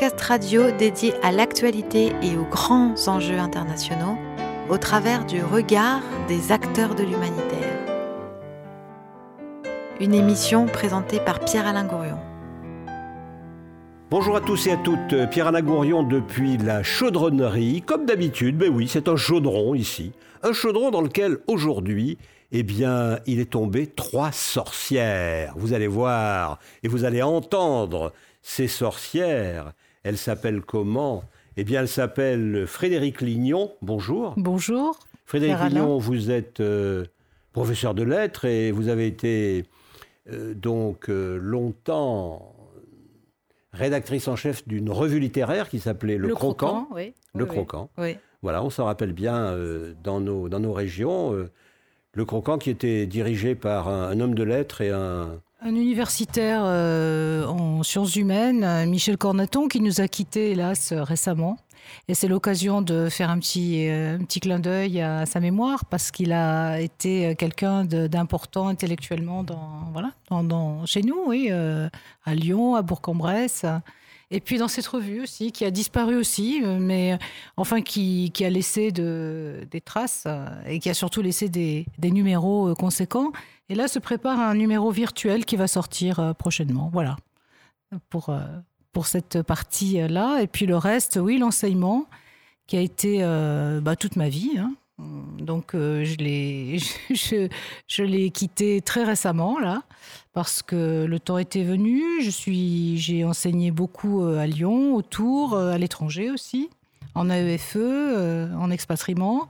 Podcast radio dédié à l'actualité et aux grands enjeux internationaux au travers du regard des acteurs de l'humanitaire. Une émission présentée par Pierre-Alain Gourion. Bonjour à tous et à toutes, Pierre-Alain Gourion depuis la chaudronnerie. Comme d'habitude, ben oui, c'est un chaudron ici. Un chaudron dans lequel aujourd'hui eh bien, il est tombé trois sorcières. Vous allez voir et vous allez entendre ces sorcières. Elles s'appellent comment? Eh bien, elles s'appellent Frédéric Lignon. Bonjour. Bonjour. Frédéric Lignon, vous êtes euh, professeur de lettres et vous avez été euh, donc euh, longtemps rédactrice en chef d'une revue littéraire qui s'appelait Le, Croquant. oui. Le Oui, Croquant. Oui. Voilà, on s'en rappelle bien dans, nos, dans nos régions. Le Croquant qui était dirigé par un, un homme de lettres et un... Un universitaire euh, en sciences humaines, euh, Michel Cornaton, qui nous a quittés, hélas, euh, récemment. Et c'est l'occasion de faire un petit, un petit clin d'œil à sa mémoire, parce qu'il a été quelqu'un d'important intellectuellement dans, voilà, dans, chez nous, oui, à Lyon, à Bourg-en-Bresse. Et puis dans cette revue aussi, qui a disparu aussi, euh, mais euh, enfin qui, qui a laissé de, des traces euh, et qui a surtout laissé des, numéros conséquents. Et là se prépare un numéro virtuel qui va sortir prochainement. Voilà, pour, pour cette partie-là. Et puis le reste, oui, l'enseignement, qui a été bah, toute ma vie. hein. Donc euh, je l'ai je, je l'ai quitté très récemment là parce que le temps était venu. Je suis j'ai enseigné beaucoup euh, à Lyon, autour, euh, à l'étranger aussi, en AEFE, euh, en expatriement.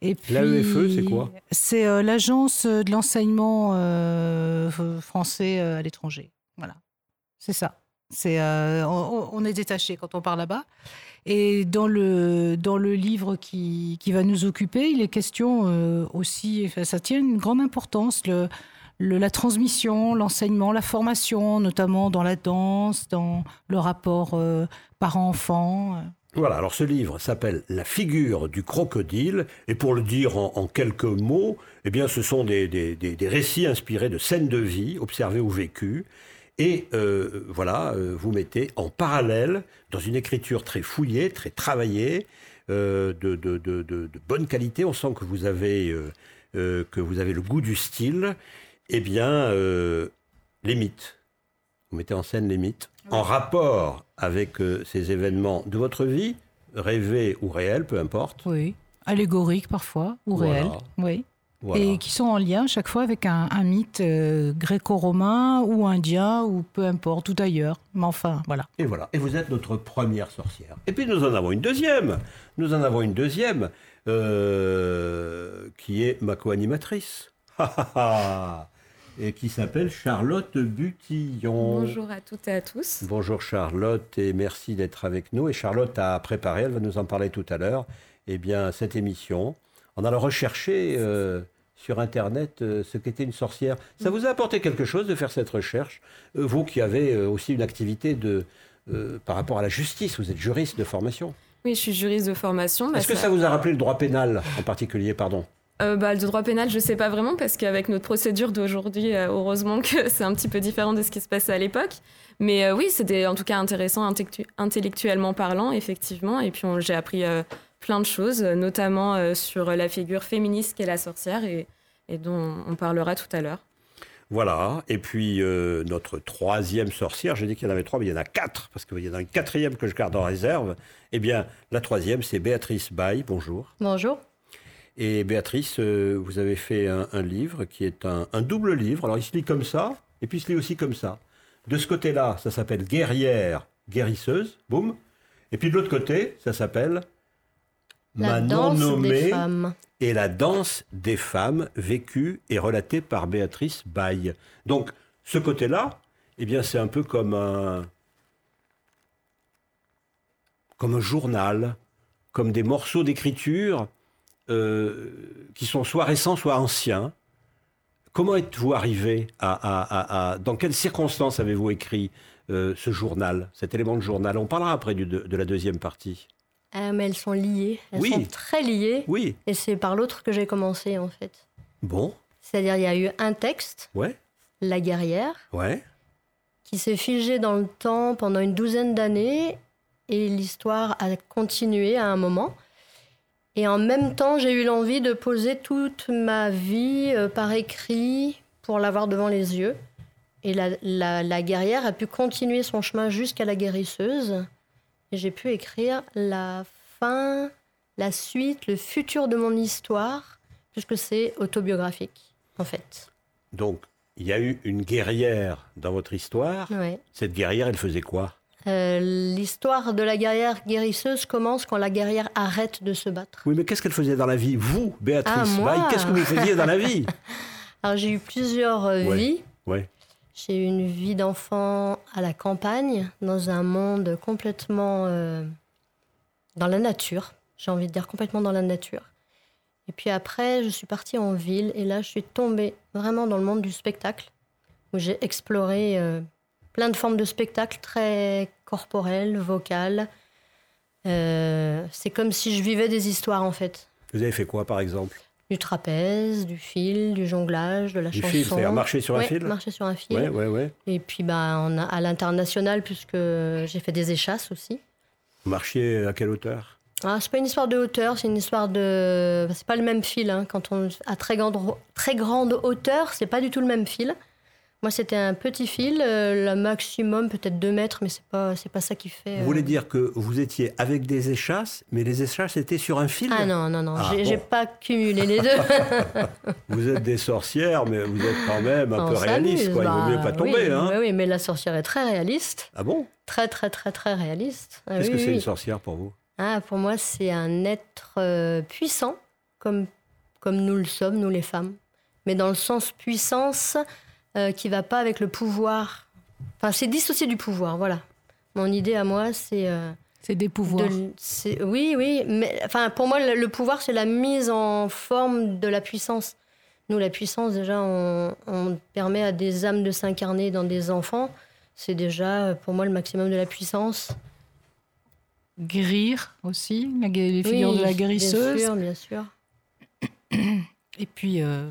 Et puis L'AEFE, E, c'est quoi? C'est euh, l'agence de l'enseignement euh, français à l'étranger. Voilà, c'est ça. C'est euh, on, on est détaché quand on part là-bas. Et dans le, dans le livre qui, qui va nous occuper, il est question euh, aussi, ça tient une grande importance, le, la transmission, l'enseignement, la formation, notamment dans la danse, dans le rapport euh, parent-enfant. Voilà, alors ce livre s'appelle La figure du crocodile, et pour le dire en, quelques mots, eh bien ce sont des- des- des récits inspirés de scènes de vie, observées ou vécues, et euh, voilà, euh, vous mettez en parallèle, dans une écriture très fouillée, très travaillée, euh, de, de- de- de- de bonne qualité, on sent que vous avez, euh, que vous avez le goût du style, eh bien, les mythes. Vous mettez en scène les mythes, en rapport avec ces événements de votre vie, rêvés ou réels, peu importe. Oui, allégorique parfois, ou Voilà. réel. Oui. Voilà. Et qui sont en lien chaque fois avec un, un mythe euh, gréco-romain ou indien ou peu importe, ou d'ailleurs. Mais enfin, voilà. Et voilà. Et vous êtes notre première sorcière. Et puis nous en avons une deuxième. Nous en avons une deuxième euh, qui est ma co-animatrice. Et qui s'appelle Charlotte Butillon. Bonjour à toutes et à tous. Bonjour Charlotte et merci d'être avec nous. Et Charlotte a préparé, elle va nous en parler tout à l'heure, eh bien cette émission en allant rechercher euh, sur Internet euh, ce qu'était une sorcière. Ça vous a apporté quelque chose de faire cette recherche Euh, Vous qui avez euh, aussi une activité de, euh, par rapport à la justice, vous êtes juriste de formation. Oui, je suis juriste de formation. Bah, Est-ce que ça vous a rappelé le droit pénal en particulier Pardon? Euh, bah, le droit pénal, je sais pas vraiment parce qu'avec notre procédure d'aujourd'hui, heureusement que c'est un petit peu différent de ce qui se passait à l'époque. Mais euh, oui, c'était en tout cas intéressant intellectu- intellectuellement parlant, effectivement. Et puis j'ai appris euh, plein de choses, euh, notamment euh, sur la figure féministe qu'est la sorcière et, et dont on parlera tout à l'heure. Voilà, et puis euh, notre troisième sorcière, j'ai dit qu'il y en avait trois, mais il y en a quatre, parce qu'il y en a une quatrième que je garde en réserve. Eh bien, la troisième, c'est Béatrice Baye, bonjour. Bonjour. Et Béatrice, euh, vous avez fait un, un livre qui est un, un double livre. Alors, il se lit comme ça, et puis il se lit aussi comme ça. De ce côté-là, ça s'appelle Guerrière, guérisseuse, boum. Et puis de l'autre côté, ça s'appelle Ma des femmes. et la danse des femmes vécue et relatée par Béatrice Baye. Donc, ce côté-là, eh bien, c'est un peu comme un, comme un journal, comme des morceaux d'écriture euh, qui sont soit récents, soit anciens. Comment êtes-vous arrivé à, à- à- à- Dans quelles circonstances avez-vous écrit euh, ce journal, cet élément de journal? On parlera après du- de, de la deuxième partie. Euh, mais elles sont liées. Elles Oui. sont très liées. Oui. Et c'est par l'autre que j'ai commencé, en fait. Bon. C'est-à-dire, il y a eu un texte, Ouais. La guerrière, Ouais. qui s'est figé dans le temps pendant une douzaine d'années et l'histoire a continué à un moment. Et en même temps, j'ai eu l'envie de poser toute ma vie euh, par écrit pour l'avoir devant les yeux. Et la, la- la guerrière a pu continuer son chemin jusqu'à la guérisseuse. Et j'ai pu écrire la fin, la suite, le futur de mon histoire, puisque c'est autobiographique, en fait. Donc, il y a eu une guerrière dans votre histoire. Ouais. Cette guerrière, elle faisait quoi? Euh, L'histoire de la guerrière guérisseuse commence quand la guerrière arrête de se battre. Oui, mais qu'est-ce qu'elle faisait dans la vie? Vous, Béatrice Ah, qu'est-ce que vous faisiez dans la vie? Alors j'ai eu plusieurs euh, Ouais. vies. Ouais. J'ai eu une vie d'enfant à la campagne, dans un monde complètement euh, dans la nature. J'ai envie de dire complètement dans la nature. Et puis après, je suis partie en ville et là, je suis tombée vraiment dans le monde du spectacle, où j'ai exploré euh, plein de formes de spectacle très corporelles, vocales. Euh, c'est comme si je vivais des histoires en fait. Vous avez fait quoi, par exemple? Du trapèze, du fil, du jonglage, de la Du chanson. fil, c'est-à-dire marcher sur un Ouais, fil marcher sur un fil. Ouais, ouais, ouais. Et puis bah, on a, à l'international, puisque j'ai fait des échasses aussi. Vous marchiez à quelle hauteur? Ah, c'est pas une histoire de hauteur, c'est une histoire de. C'est pas le même fil. hein. Quand on à très grande, très grande hauteur, c'est pas du tout le même fil. Moi, c'était un petit fil, euh, le maximum peut-être 2 mètres, mais c'est pas, c'est pas ça qui fait. Vous euh, voulez dire que vous étiez avec des échasses, mais les échasses étaient sur un fil Ah non, non, non, Ah, j'ai bon. pas cumulé les deux. Vous êtes des sorcières, mais vous êtes quand même un On peu réaliste. Quoi. Il vaut bah, mieux pas tomber. oui, hein. bah oui, mais la sorcière est très réaliste. Ah bon? Très, très, très, très réaliste. Ah Qu'est-ce oui, que c'est oui. une sorcière pour vous? Ah, pour moi, c'est un être euh, puissant, comme, comme nous le sommes, nous les femmes. Mais dans le sens puissance euh, qui va pas avec le pouvoir. Enfin, c'est dissocié du pouvoir, voilà. Mon idée à moi, c'est... euh, C'est des pouvoirs. de- oui, oui, mais enfin, pour moi, le, le pouvoir, c'est la mise en forme de la puissance. Nous, la puissance, déjà, on, on permet à des âmes de s'incarner dans des enfants. C'est déjà, pour moi, le maximum de la puissance. Guérir aussi, la les figures Oui, de la Bien guérisseuse. sûr, bien sûr. Et puis, euh,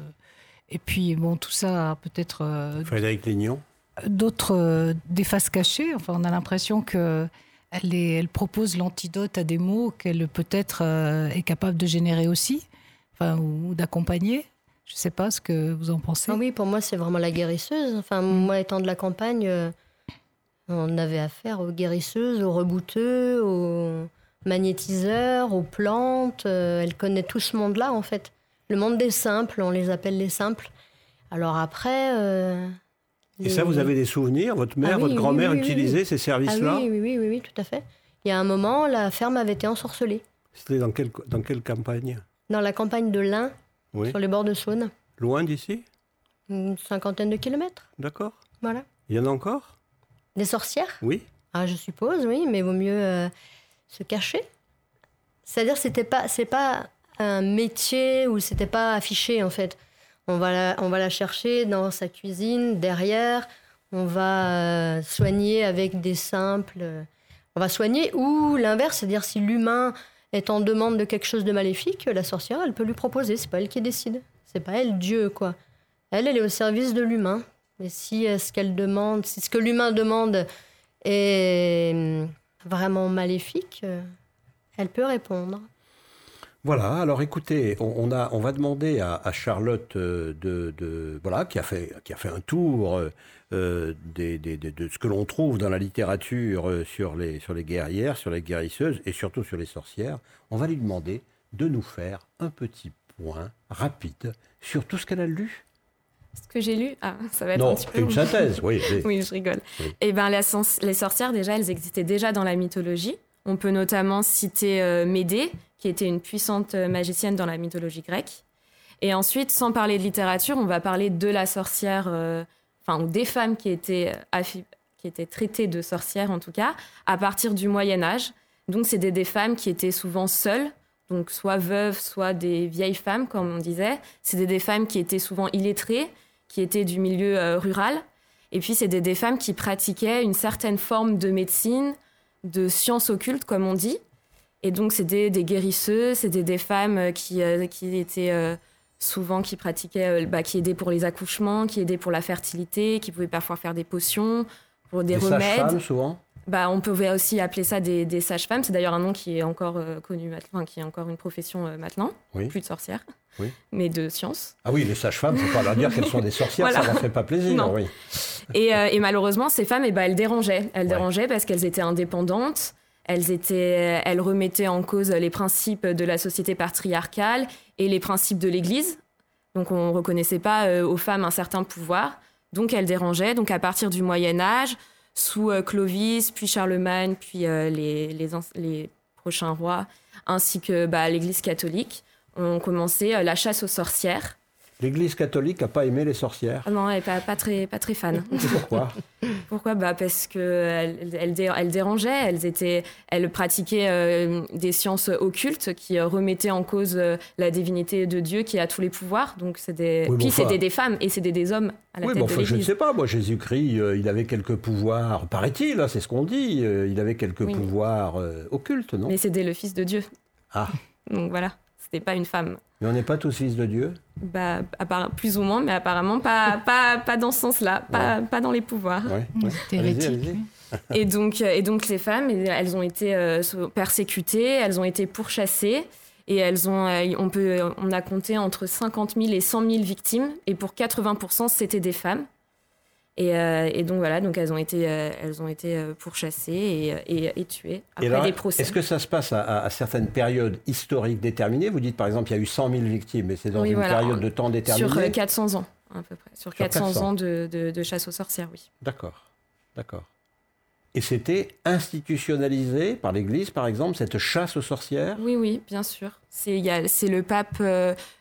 et puis bon, tout ça a peut-être euh, Frédéric Lignon d'autres euh, des faces cachées. Enfin, on a l'impression que elle, est- elle propose l'antidote à des mots qu'elle peut-être euh, est capable de générer aussi, enfin, ou, d'accompagner. Je ne sais pas ce que vous en pensez. Ah oui, pour moi, c'est vraiment la guérisseuse. Enfin, moi, étant de la campagne, euh, on avait affaire aux guérisseuses, aux rebouteux, aux magnétiseurs, aux plantes. euh, elle connaît tout ce monde-là, en fait. Le monde des simples, on les appelle les simples. Alors après... euh, Et ça, vous avez des souvenirs Votre mère, Ah oui, votre oui, grand-mère oui, oui. ces Ah services-là oui, oui, oui, oui, oui, tout à fait. Il y a un moment, la ferme avait été ensorcelée. C'était dans quelle, dans quelle campagne? Dans la campagne de l'Ain, sur les bords de Saône. Loin d'ici? Une cinquantaine de kilomètres, D'accord. voilà. Il y en a encore? Des sorcières? Oui. Ah, je suppose, oui, mais vaut mieux euh, se cacher. C'est-à-dire, c'était pas, c'est pas un métier où c'était pas affiché en fait. On va la, on va la chercher dans sa cuisine, derrière. On va euh, soigner avec des simples. euh, on va soigner ou l'inverse, c'est-à-dire si l'humain est en demande de quelque chose de maléfique, la sorcière, elle peut lui proposer. C'est pas elle qui décide. C'est pas elle Dieu quoi. Elle, elle est au service de l'humain. Et si euh, ce qu'elle demande, si ce que l'humain demande est hum, vraiment maléfique, elle peut répondre. Voilà, alors écoutez, on, on a, on va demander à, à Charlotte euh, de, de- voilà, qui a fait, qui a fait un tour euh, euh, des- des- des- de ce que l'on trouve dans la littérature sur, les, sur les guerrières, sur les guérisseuses et surtout sur les sorcières. On va lui demander de nous faire un petit point rapide sur tout ce qu'elle a lu. Ce que j'ai lu, ah, ça va être un petit peu une synthèse, oui. Oui, je rigole. Oui. Eh sens- les sorcières, déjà, elles existaient déjà dans la mythologie. On peut notamment citer euh, Médée, qui était une puissante euh, magicienne dans la mythologie grecque. Et ensuite, sans parler de littérature, on va parler de la sorcière, euh, enfin, ou des femmes qui étaient, qui étaient traitées de sorcières, en tout cas, à partir du Moyen-Âge. Donc, c'était des femmes qui étaient souvent seules, donc soit veuves, soit des vieilles femmes, comme on disait. C'était des femmes qui étaient souvent illettrées, qui étaient du milieu rural. Et puis, c'était des femmes qui pratiquaient une certaine forme de médecine, de sciences occultes, comme on dit. Et donc, c'était des guérisseuses, c'était des femmes euh, qui, euh, qui étaient euh, souvent, qui pratiquaient, bah, qui aidaient pour les accouchements, qui aidaient pour la fertilité, qui pouvaient parfois faire des potions. pour des, Des remèdes. souvent Bah, on pouvait aussi appeler ça des, des sages-femmes. C'est d'ailleurs un nom qui est encore euh, connu maintenant, qui est encore une profession euh, maintenant. Oui. Plus de sorcières, Oui. mais de science. Ah oui, les sages-femmes, faut pas leur dire qu'elles sont des sorcières, Voilà. ça leur fait pas plaisir. Non. Oui. Et, euh, et malheureusement, ces femmes, eh ben, elles dérangeaient. Elles Ouais. dérangeaient parce qu'elles étaient indépendantes. Elles, étaient, elles remettaient en cause les principes de la société patriarcale et les principes de l'Église. Donc on ne reconnaissait pas euh, aux femmes un certain pouvoir. Donc elles dérangeaient. Donc à partir du Moyen Âge, sous euh, Clovis, puis Charlemagne, puis les, les, anci- les prochains rois, ainsi que bah, l'Église catholique, ont commencé euh, la chasse aux sorcières. L'Église catholique n'a pas aimé les sorcières. Ah non, elle n'est pas, pas, très, pas très fan. Pourquoi? Pourquoi? Bah Parce qu'elles elles, dé- elles dérangeaient, elles, étaient, elles pratiquaient euh, des sciences occultes qui euh, remettaient en cause euh, la divinité de Dieu qui a tous les pouvoirs. Donc c'est des... Oui, bon, Puis enfin- c'était des femmes et c'était des hommes à la Oui, tête bon, de enfin, je ne sais pas. Moi, Jésus-Christ, euh, il avait quelques pouvoirs, paraît-il, hein, c'est ce qu'on dit. il avait quelques Oui, pouvoirs occultes, non? Mais c'était le fils de Dieu. Ah, Donc voilà, c'était pas une femme. mais on n'est pas tous fils de Dieu Bah, plus ou moins, mais apparemment pas, pas, pas dans ce sens-là, pas, pas dans les pouvoirs. Ouais, Allez-y, hérétique. Et donc, euh, et donc les femmes, elles ont été euh, persécutées, elles ont été pourchassées. Et elles ont, euh, on, peut, on a compté entre 50 000 et 100 000 victimes. Et pour 80%, c'était des femmes. Et, euh, et donc voilà, donc elles ont été, euh, elles ont été euh, pourchassées et, et- et tuées après alors, des procès. Est-ce que ça se passe à, à- à certaines périodes historiques déterminées? Vous dites par exemple, il y a eu 100 000 victimes, et c'est dans Oui, une voilà. période de temps déterminée Sur euh, 400 ans, à peu près. Sur 400, 400. ans de, de- de chasse aux sorcières, oui. D'accord, d'accord. Et c'était institutionnalisé par l'Église, par exemple, cette chasse aux sorcières? Oui, oui, bien sûr. C'est le pape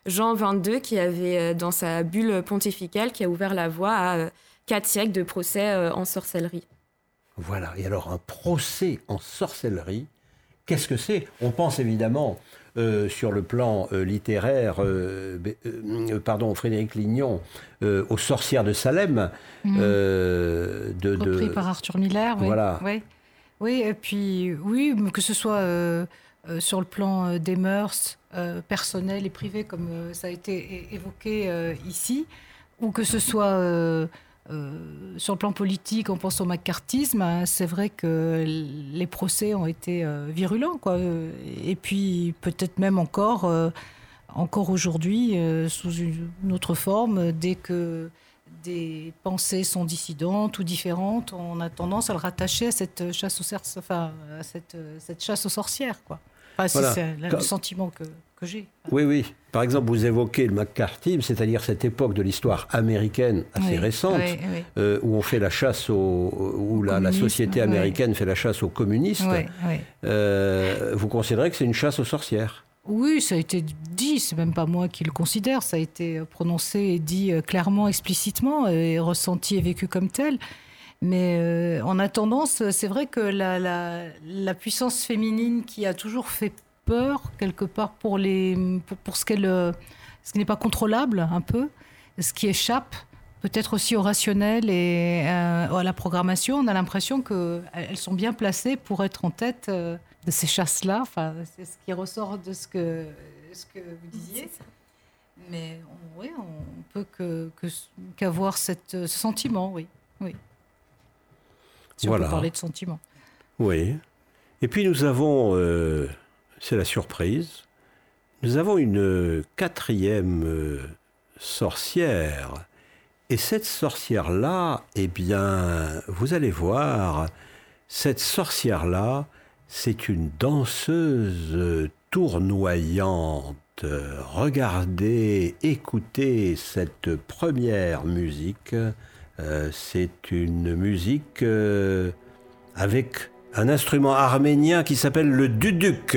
Jean XXII qui avait, dans sa bulle pontificale, qui a ouvert la voie à quatre siècles de procès euh, en sorcellerie. Voilà. Et alors, un procès en sorcellerie, qu'est-ce que c'est? On pense évidemment euh, sur le plan euh, littéraire, euh, euh, pardon, Frédéric Lignon, euh, aux sorcières de Salem, Mmh. euh, de, de- repris par Arthur Miller. Oui. Voilà. Oui, oui et puis oui, que ce soit euh, euh, sur le plan euh, des mœurs euh, personnelles et privées, comme euh, ça a été évoqué euh, ici, ou que ce soit euh, sur le plan politique, on pense au macartisme, hein, c'est vrai que les procès ont été euh, virulents, quoi. Euh, Et puis peut-être même encore, euh, encore aujourd'hui, sous une autre forme, dès que des pensées sont dissidentes ou différentes, on a tendance à le rattacher à cette chasse aux, cer- enfin, à cette, cette chasse aux sorcières. Quoi. Enfin, Voilà. c'est le sentiment que, que j'ai. Oui, oui. Par exemple, vous évoquez le McCarthy, c'est-à-dire cette époque de l'histoire américaine assez Oui, récente, oui, oui. euh, où on fait la chasse aux, où la, société américaine fait la chasse aux communistes. Euh, vous considérez que c'est une chasse aux sorcières? Oui, ça a été dit, c'est même pas moi qui le considère, ça a été prononcé et dit euh, clairement, explicitement, et ressenti et vécu comme tel. Mais euh, en attendant, c'est c'est vrai que la, la, la puissance féminine qui a toujours fait peur, quelque part, pour, les, pour, pour ce qu'elle, euh, ce qui n'est pas contrôlable, un peu, ce qui échappe peut-être aussi au rationnel et euh, à la programmation, on a l'impression qu'elles sont bien placées pour être en tête euh, de ces chasses-là. Enfin, c'est ce qui ressort de ce que, ce que vous disiez. Mais on, oui, on peut que, que- qu'avoir cette, ce sentiment, oui. oui. Si on Voilà. peut parler de sentiment. Oui. Et puis nous avons, euh, c'est la surprise, nous avons une quatrième euh, sorcière. Et cette sorcière-là, eh bien, vous allez voir, cette sorcière-là, c'est une danseuse tournoyante. Regardez, écoutez cette première musique. Euh, c'est une musique euh, avec un instrument arménien qui s'appelle le duduk.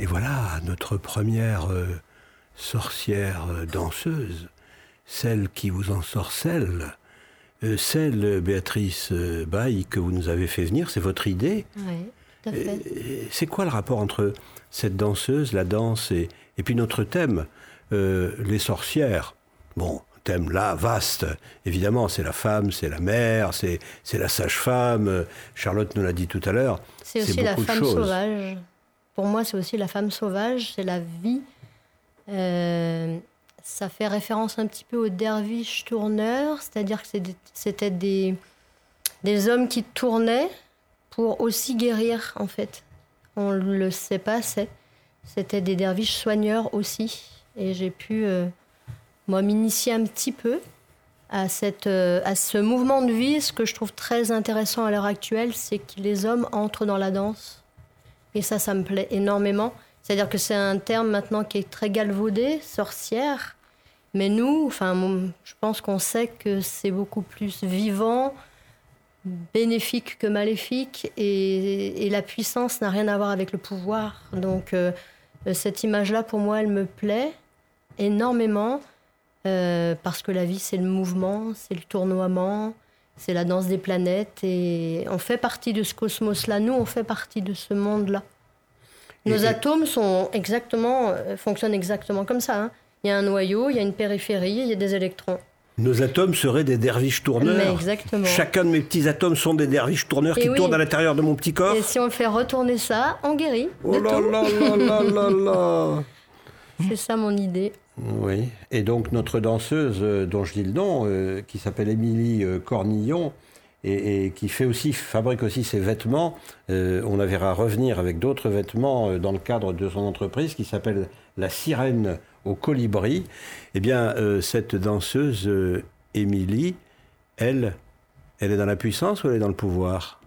Et voilà notre première euh, sorcière euh, danseuse, celle qui vous ensorcelle, euh, celle, Béatrice Baye, que vous nous avez fait venir, c'est votre idée Oui, tout à fait. C'est quoi le rapport entre cette danseuse, la danse et, et puis notre thème, les sorcières? Bon, thème là vaste. Évidemment, c'est la femme, c'est la mère, c'est la sage-femme. Charlotte nous l'a dit tout à l'heure. C'est aussi la femme sauvage. Pour moi, c'est aussi la femme sauvage, c'est la vie. Euh, ça fait référence un petit peu aux derviches tourneurs, c'est-à-dire que c'était des, des hommes qui tournaient pour aussi guérir, en fait. On ne le sait pas, c'était des derviches soigneurs aussi. Et j'ai pu euh, moi, m'initier un petit peu à, cette, euh, à ce mouvement de vie. Ce que je trouve très intéressant à l'heure actuelle, c'est que les hommes entrent dans la danse. Et ça, ça me plaît énormément. C'est-à-dire que c'est un terme maintenant qui est très galvaudé, sorcière. Mais nous, enfin, je pense qu'on sait que c'est beaucoup plus vivant, bénéfique que maléfique, et, la puissance n'a rien à voir avec le pouvoir. Donc, euh, cette image-là, pour moi, elle me plaît énormément. Euh, parce que la vie, c'est le mouvement, c'est le tournoiement, c'est la danse des planètes, et on fait partie de ce cosmos-là. Nous, on fait partie de ce monde-là. Nos atomes sont exactement, euh, fonctionnent exactement comme ça. Hein. Il y a un noyau, il y a une périphérie, il y a des électrons. Nos atomes seraient des derviches tourneurs. exactement. Chacun de mes petits atomes sont des derviches tourneurs qui tournent à l'intérieur de mon petit corps. Et si on fait retourner ça, on guérit. Oh là là là là là là C'est ça mon idée. Oui, et donc notre danseuse, euh, dont je dis le nom, euh, qui s'appelle Émilie euh, Cornillon, et, qui fabrique aussi ses vêtements. on la verra revenir avec d'autres vêtements dans le cadre de son entreprise qui s'appelle La Sirène au Colibri. Eh bien, cette danseuse, Émilie, elle, elle est dans la puissance ou elle est dans le pouvoir?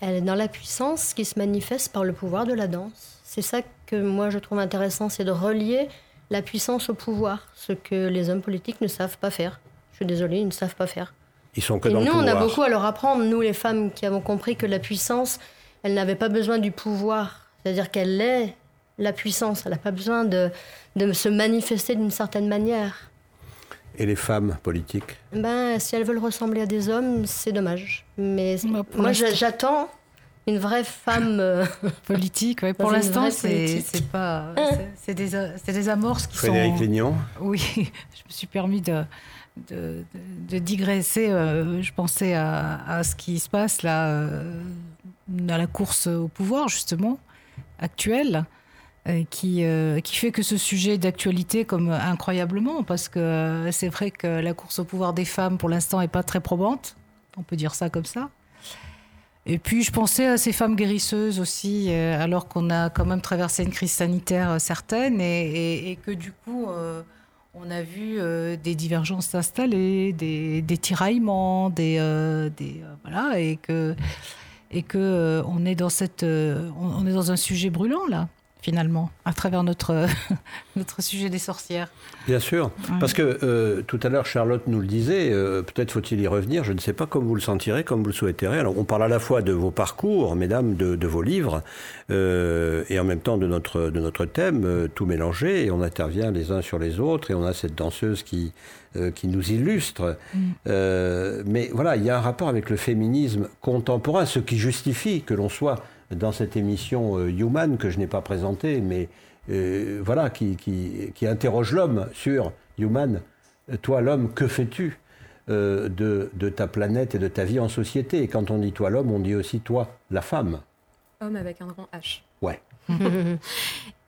Elle est dans la puissance qui se manifeste par le pouvoir de la danse. C'est ça que moi je trouve intéressant, c'est de relier la puissance au pouvoir, ce que les hommes politiques ne savent pas faire. Je suis désolée, ils ne savent pas faire. Ils sont que Et nous, on a beaucoup à leur apprendre, nous les femmes qui avons compris que la puissance, elle n'avait pas besoin du pouvoir. C'est-à-dire qu'elle est la puissance, elle n'a pas besoin de, de se manifester d'une certaine manière. Et les femmes politiques? Ben, Si elles veulent ressembler à des hommes, c'est dommage. Mais moi, j'attends une vraie femme euh, politique. Ouais. Pour l'instant, c'est pas, c'est des, des, amorces qui Frédéric sont. Lignon. Oui, je me suis permis de, de, de digresser. Euh, je pensais à, à, ce qui se passe là, euh, à la course au pouvoir justement actuelle. Qui, qui fait que ce sujet est d'actualité comme incroyablement, parce que c'est vrai que la course au pouvoir des femmes, pour l'instant, n'est pas très probante. On peut dire ça comme ça. Et puis je pensais à ces femmes guérisseuses aussi, euh, alors qu'on a quand même traversé une crise sanitaire euh, certaine. Et, que du coup euh, on a vu des divergences s'installer, des, tiraillements, des, des voilà, et que et que on est dans cette on est dans un sujet brûlant là finalement, à travers notre, notre sujet des sorcières. Bien sûr, parce que euh, tout à l'heure Charlotte nous le disait, euh, peut-être faut-il y revenir, je ne sais pas comme vous le sentirez, comme vous le souhaiterez. Alors on parle à la fois de vos parcours, mesdames, de, vos livres, euh, et en même temps de notre, de notre thème, tout mélangé, et on intervient les uns sur les autres, et on a cette danseuse qui, qui nous illustre. Mm. mais voilà, il y a un rapport avec le féminisme contemporain, ce qui justifie que l'on soit dans cette émission euh, Human que je n'ai pas présentée, mais euh, voilà, qui, qui, interroge l'homme sur Human. Toi, l'homme, que fais-tu euh, de, de, ta planète et de ta vie en société? Et quand on dit toi, l'homme, on dit aussi toi, la femme. Homme avec un grand H. Ouais.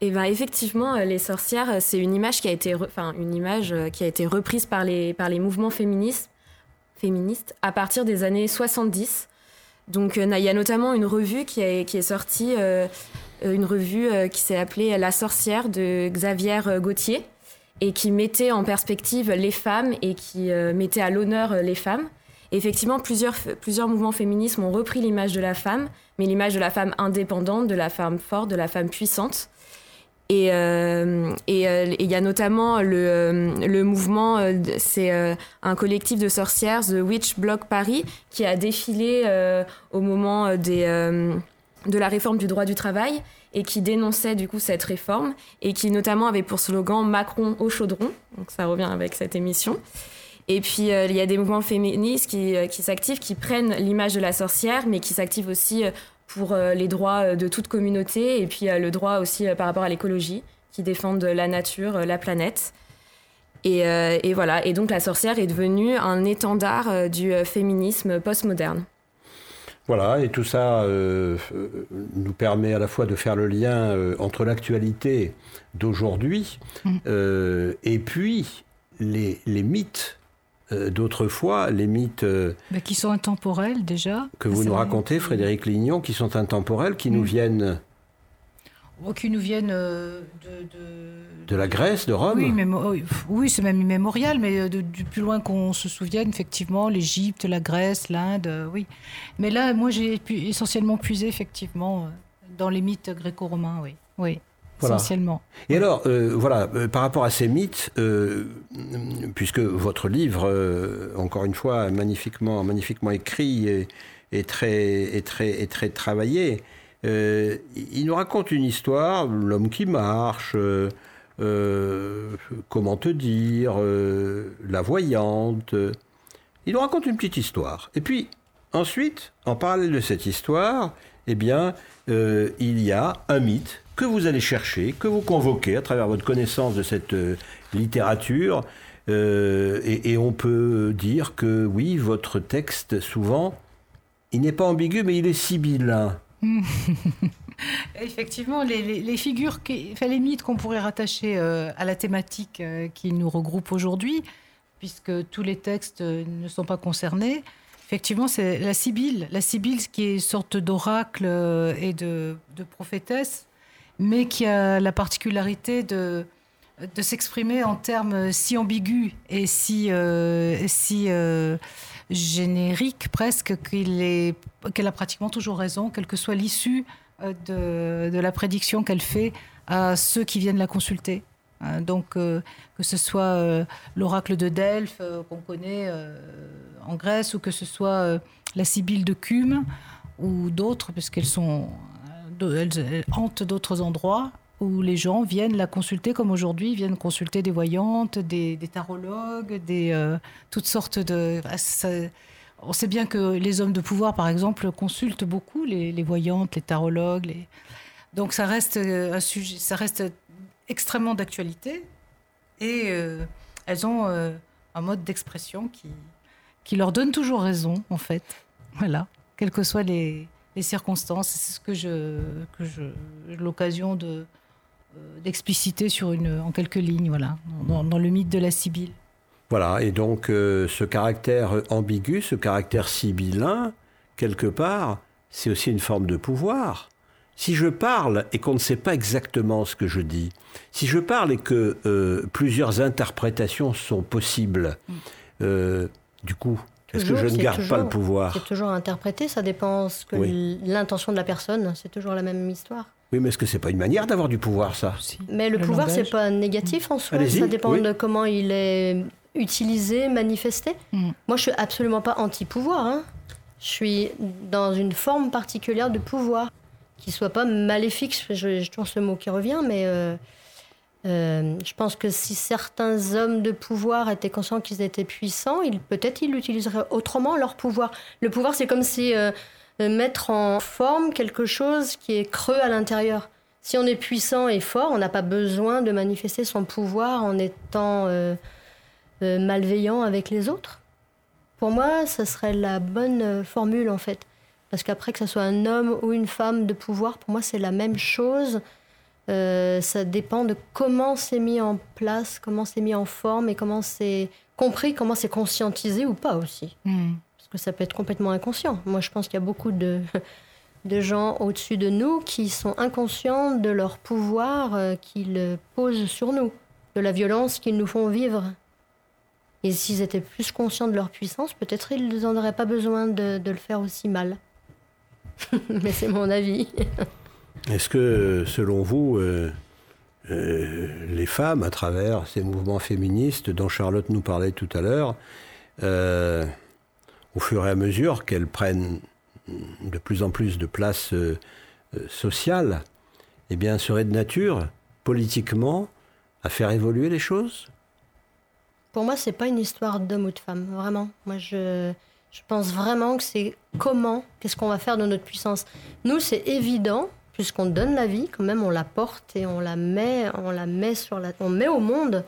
et ben effectivement, les sorcières, c'est une image qui a été, enfin une image qui a été reprise par les par les mouvements féministes, féministes à partir des années 70 donc, euh, il y a notamment une revue qui est, sortie, euh, euh, une revue qui s'est appelée La sorcière de Xavier Gauthier et qui mettait en perspective les femmes et qui mettait à l'honneur les femmes. effectivement, plusieurs, plusieurs mouvements féministes ont repris l'image de la femme, mais l'image de la femme indépendante, de la femme forte, de la femme puissante. Et il y a notamment le, le mouvement, c'est un collectif de sorcières, The Witch Block Paris, qui a défilé au moment de la réforme du droit du travail et qui dénonçait du coup cette réforme et qui notamment avait pour slogan Macron au chaudron. Donc ça revient avec cette émission. Et puis il y a des mouvements féministes qui s'activent, qui prennent l'image de la sorcière, mais qui s'activent aussi pour les droits de toute communauté et puis le droit aussi par rapport à l'écologie, qui défendent la nature, la planète. Euh, et, voilà. Et donc la sorcière est devenue un étendard euh, du euh, féminisme postmoderne. Voilà, et tout ça nous permet à la fois de faire le lien entre l'actualité d'aujourd'hui mm. et puis les, mythes d'autrefois, les mythes... qui sont intemporels déjà. Que vous nous racontez, Frédéric Lignon, qui sont intemporels, qui nous mm. viennent qui nous viennent euh, de, de, la Grèce, de Rome Oui, oh, oui c'est même immémorial, mais euh, du plus loin qu'on se souvienne, effectivement, l'Égypte, la Grèce, l'Inde, euh, oui. Mais là, moi, j'ai essentiellement puisé, effectivement, dans les mythes gréco-romains, oui. oui. Essentiellement. Et alors, voilà, par rapport à ces mythes, puisque votre livre, encore une fois, magnifiquement, magnifiquement écrit et, et très, et très, et très travaillé, euh, il nous raconte une histoire, l'homme qui marche, euh, euh, comment te dire, la voyante. Il nous raconte une petite histoire. Et puis, ensuite, en parallèle de cette histoire, eh bien, il y a un mythe que vous allez chercher, que vous convoquez à travers votre connaissance de cette littérature. et, on peut dire que oui, votre texte, souvent, il n'est pas ambigu, mais il est sibyllin. Effectivement, les, figures, les mythes qu'on pourrait rattacher euh, à la thématique euh, qui nous regroupe aujourd'hui, puisque tous les textes euh, ne sont pas concernés, effectivement, c'est la Sibylle. La Sibylle, qui est une sorte d'oracle et de, prophétesse, mais qui a la particularité de, de s'exprimer en termes si ambigus et si, si générique presque qu'elle a pratiquement toujours raison, quelle que soit l'issue euh, de, la prédiction qu'elle fait à ceux qui viennent la consulter. Hein, donc, euh, que ce soit euh, l'oracle de Delphes qu'on connaît en Grèce, ou que ce soit la Sibylle de Cume, ou d'autres, puisqu'elles sont, elles hantent d'autres endroits, où les gens viennent la consulter, comme aujourd'hui, viennent consulter des voyantes, des, tarologues, des, euh, toutes sortes de... Ah, on sait bien que les hommes de pouvoir, par exemple, consultent beaucoup les, voyantes, les tarologues. Donc ça reste euh, un sujet, ça reste extrêmement d'actualité. Et euh, elles ont un mode d'expression qui, qui leur donne toujours raison, en fait. Voilà, quelles que soient les, les circonstances. C'est ce que je, que je, l'occasion de, euh, d'expliciter sur une, en quelques lignes, voilà, dans, le mythe de la Sibylle. Voilà, et donc euh, ce caractère ambigu, ce caractère sibyllin, quelque part, c'est aussi une forme de pouvoir. Si je parle et qu'on ne sait pas exactement ce que je dis, si je parle et que euh, plusieurs interprétations sont possibles, mm. du coup, est-ce que je ne garde pas le pouvoir C'est toujours interprété, ça dépend de l'intention de la personne, c'est toujours la même histoire. Oui, mais est-ce que c'est pas une manière d'avoir du pouvoir, ça? Mais le, pouvoir, c'est pas négatif en soi. Ça dépend de comment il est utilisé, manifesté. Mm. Moi, je suis absolument pas anti-pouvoir. Hein. Je suis dans une forme particulière de pouvoir qui soit pas maléfique. Je, je trouve ce mot qui revient, mais euh, euh, je pense que si certains hommes de pouvoir étaient conscients qu'ils étaient puissants, peut-être ils utiliseraient autrement leur pouvoir. Le pouvoir, c'est comme si euh, mettre en forme quelque chose qui est creux à l'intérieur. Si on est puissant et fort, on n'a pas besoin de manifester son pouvoir en étant euh, euh, malveillant avec les autres. Pour moi, ce serait la bonne euh, formule en fait. Parce qu'après, que ce soit un homme ou une femme de pouvoir, pour moi, c'est la même chose. Ça dépend de comment c'est mis en place, comment c'est mis en forme et comment c'est compris, comment c'est conscientisé ou pas aussi. Hmm que ça peut être complètement inconscient. Moi, je pense qu'il y a beaucoup de, de gens au-dessus de nous qui sont inconscients de leur pouvoir euh, qu'ils posent sur nous, de la violence qu'ils nous font vivre. Et s'ils étaient plus conscients de leur puissance, peut-être ils n'en auraient pas besoin de, de le faire aussi mal. Mais c'est mon avis. Est-ce que, selon vous, euh, euh, les femmes, à travers ces mouvements féministes dont Charlotte nous parlait tout à l'heure, au fur et à mesure qu'elles prennent de plus en plus de place euh, sociale, eh bien, serait de nature, politiquement, à faire évoluer les choses? Pour moi, c'est pas une histoire d'homme ou de femme, vraiment. Moi, je pense vraiment que c'est comment, qu'est-ce qu'on va faire de notre puissance. Nous, c'est évident, puisqu'on donne la vie, quand même, on la porte et on la met, on la met sur la, on met au monde,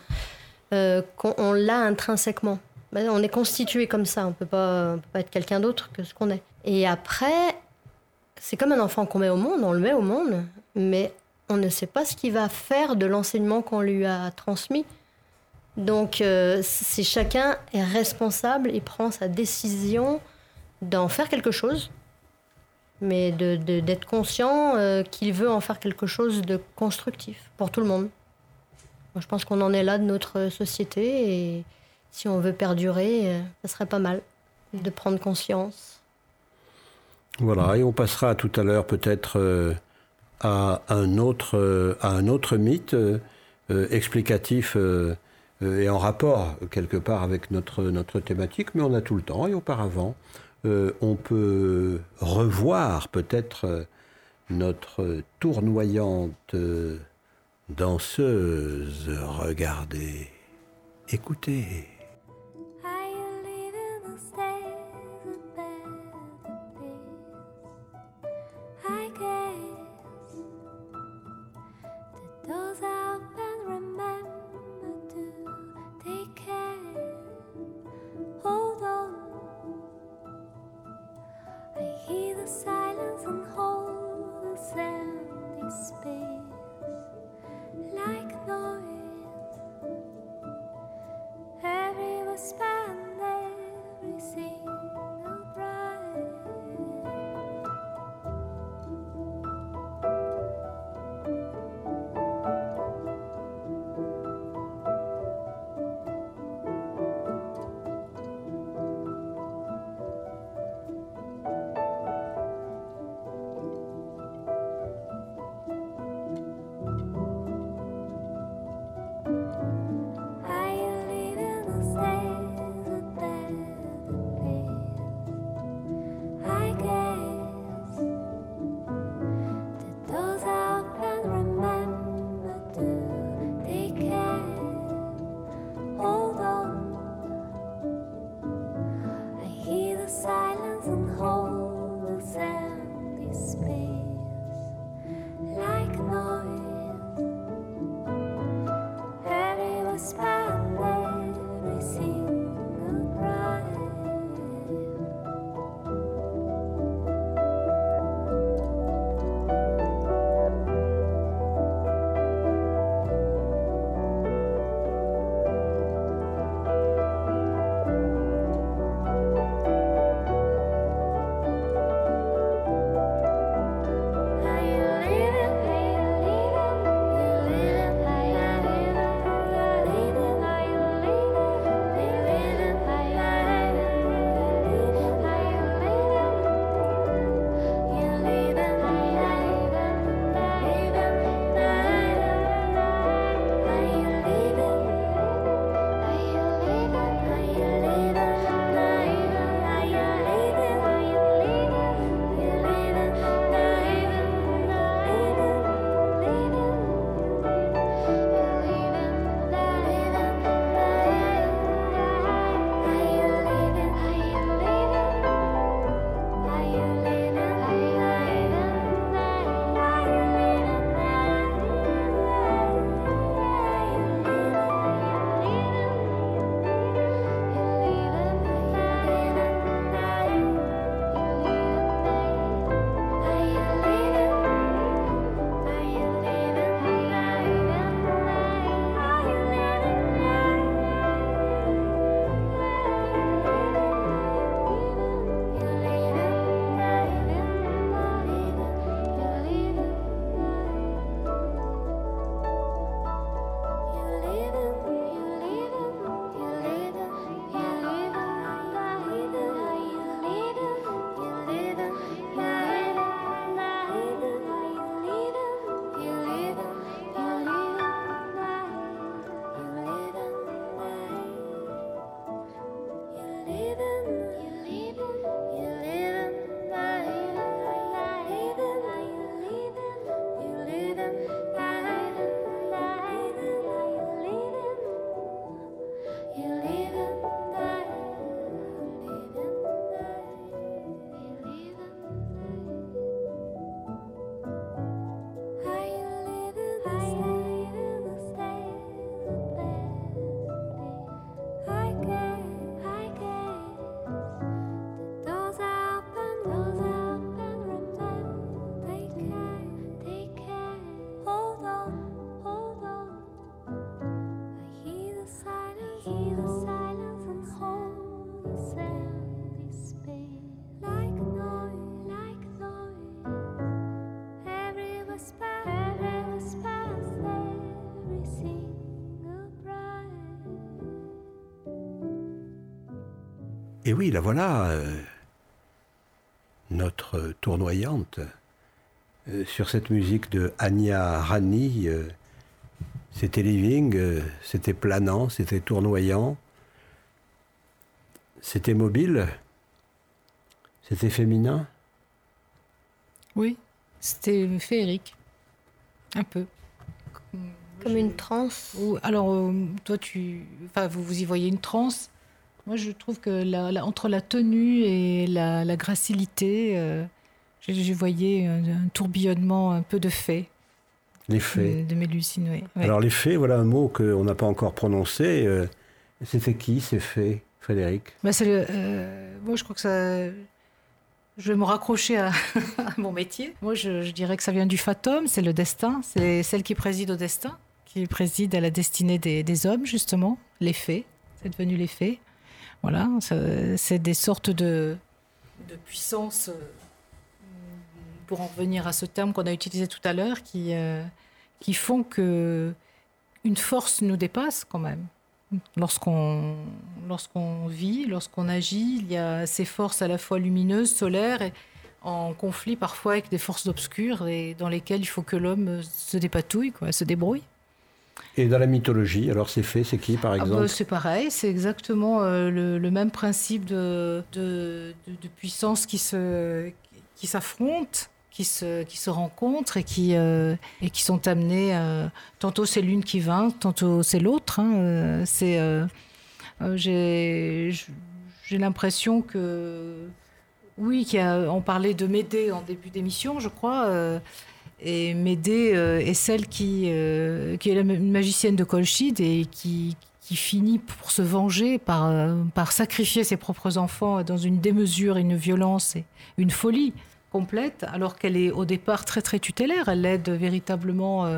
euh, qu'on l'a intrinsèquement. Ben, on est constitué comme ça, on peut pas, peut pas être quelqu'un d'autre que ce qu'on est. Et après, c'est comme un enfant qu'on met au monde, on le met au monde, mais on ne sait pas ce qu'il va faire de l'enseignement qu'on lui a transmis. Donc, euh, si chacun est responsable et prend sa décision d'en faire quelque chose, mais d'être de, d'être conscient euh, qu'il veut en faire quelque chose de constructif pour tout le monde. Je pense qu'on en est là de notre société et si on veut perdurer, euh, ça serait pas mal de prendre conscience. Voilà, et on passera tout à l'heure peut-être à, un autre, à un autre mythe explicatif euh, et en rapport quelque part avec notre, notre thématique, mais on a tout le temps. Et auparavant, euh, on peut revoir peut-être euh, notre tournoyante danseuse. Regardez, écoutez. Et oui, la voilà, euh, notre tournoyante, euh, sur cette musique de Anya Rani. Euh, c'était living, c'était planant, c'était tournoyant, c'était mobile, c'était féminin. Oui, c'était féerique, un peu. Comme une transe. Alors, toi, tu, enfin, vous, vous y voyez une transe moi, je trouve que entre la tenue et la, gracilité, euh, je, voyais un, tourbillonnement un peu de fées. Les fées. De, Mélusine, oui. Alors, les fées, voilà un mot qu'on n'a pas encore prononcé. Euh, c'était qui ces fées, Frédéric? Bah, euh, Moi, je crois que ça. Je vais me raccrocher à, mon métier. Moi, je, dirais que ça vient du fatum, c'est le destin, c'est celle qui préside au destin, qui préside à la destinée des, des hommes, justement, les fées. C'est devenu les fées. Voilà, c'est des sortes de, de puissances, euh, pour en revenir à ce terme qu'on a utilisé tout à l'heure, qui, euh, font que une force nous dépasse quand même. Lorsqu'on lorsqu'on vit, lorsqu'on agit, il y a ces forces à la fois lumineuses, solaires, et en conflit parfois avec des forces obscures et dans lesquelles il faut que l'homme se dépatouille, quoi, se débrouille. Et dans la mythologie, alors c'est fait, c'est qui par ah bah, exemple C'est pareil, c'est exactement euh, le, même principe de, de, puissance qui se qui s'affrontent, qui se, qui se rencontrent et qui, euh, et qui sont amenés. Euh, tantôt c'est l'une qui vainc, tantôt c'est l'autre. Hein, c'est j'ai j'ai l'impression que oui, on parlait de Médée en début d'émission, je crois. Et Médée euh, est celle qui, euh, qui est la magicienne de Colchide et qui, qui finit pour se venger par, euh, par sacrifier ses propres enfants dans une démesure, une violence et une folie complète, alors qu'elle est au départ très très tutélaire. Elle aide véritablement,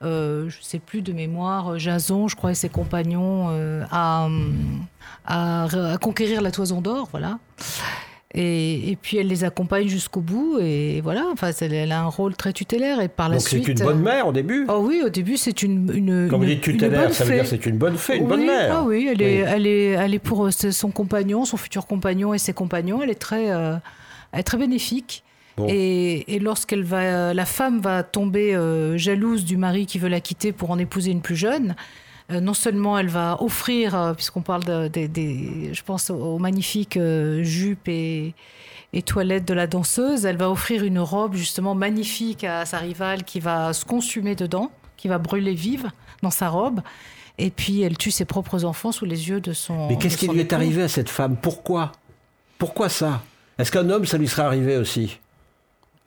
je ne sais plus de mémoire, Jason, je crois, et ses compagnons à, à, à, conquérir la toison d'or, voilà. Et, puis elle les accompagne jusqu'au bout et voilà. Enfin, elle, a un rôle très tutélaire et par la Donc suite. c'est une bonne mère au début? Oh oui, au début c'est une, une. Comme dit tutélaire, ça veut dire c'est une bonne fée, une bonne mère. Ah oui, elle est, elle est, elle est pour euh, son compagnon, son futur compagnon et ses compagnons. Elle est très, euh, elle est très bénéfique. Et, et lorsqu'elle va, la femme va tomber euh, jalouse du mari qui veut la quitter pour en épouser une plus jeune. Euh, non seulement elle va offrir, euh, puisqu'on parle de, je pense aux magnifiques euh, jupes et, toilettes de la danseuse, elle va offrir une robe justement magnifique à sa rivale qui va se consumer dedans, qui va brûler vive dans sa robe. Et puis elle tue ses propres enfants sous les yeux de son. Mais qu'est-ce qui lui est arrivé à cette femme? Pourquoi? Pourquoi ça? Est-ce qu'un homme, ça lui serait arrivé aussi?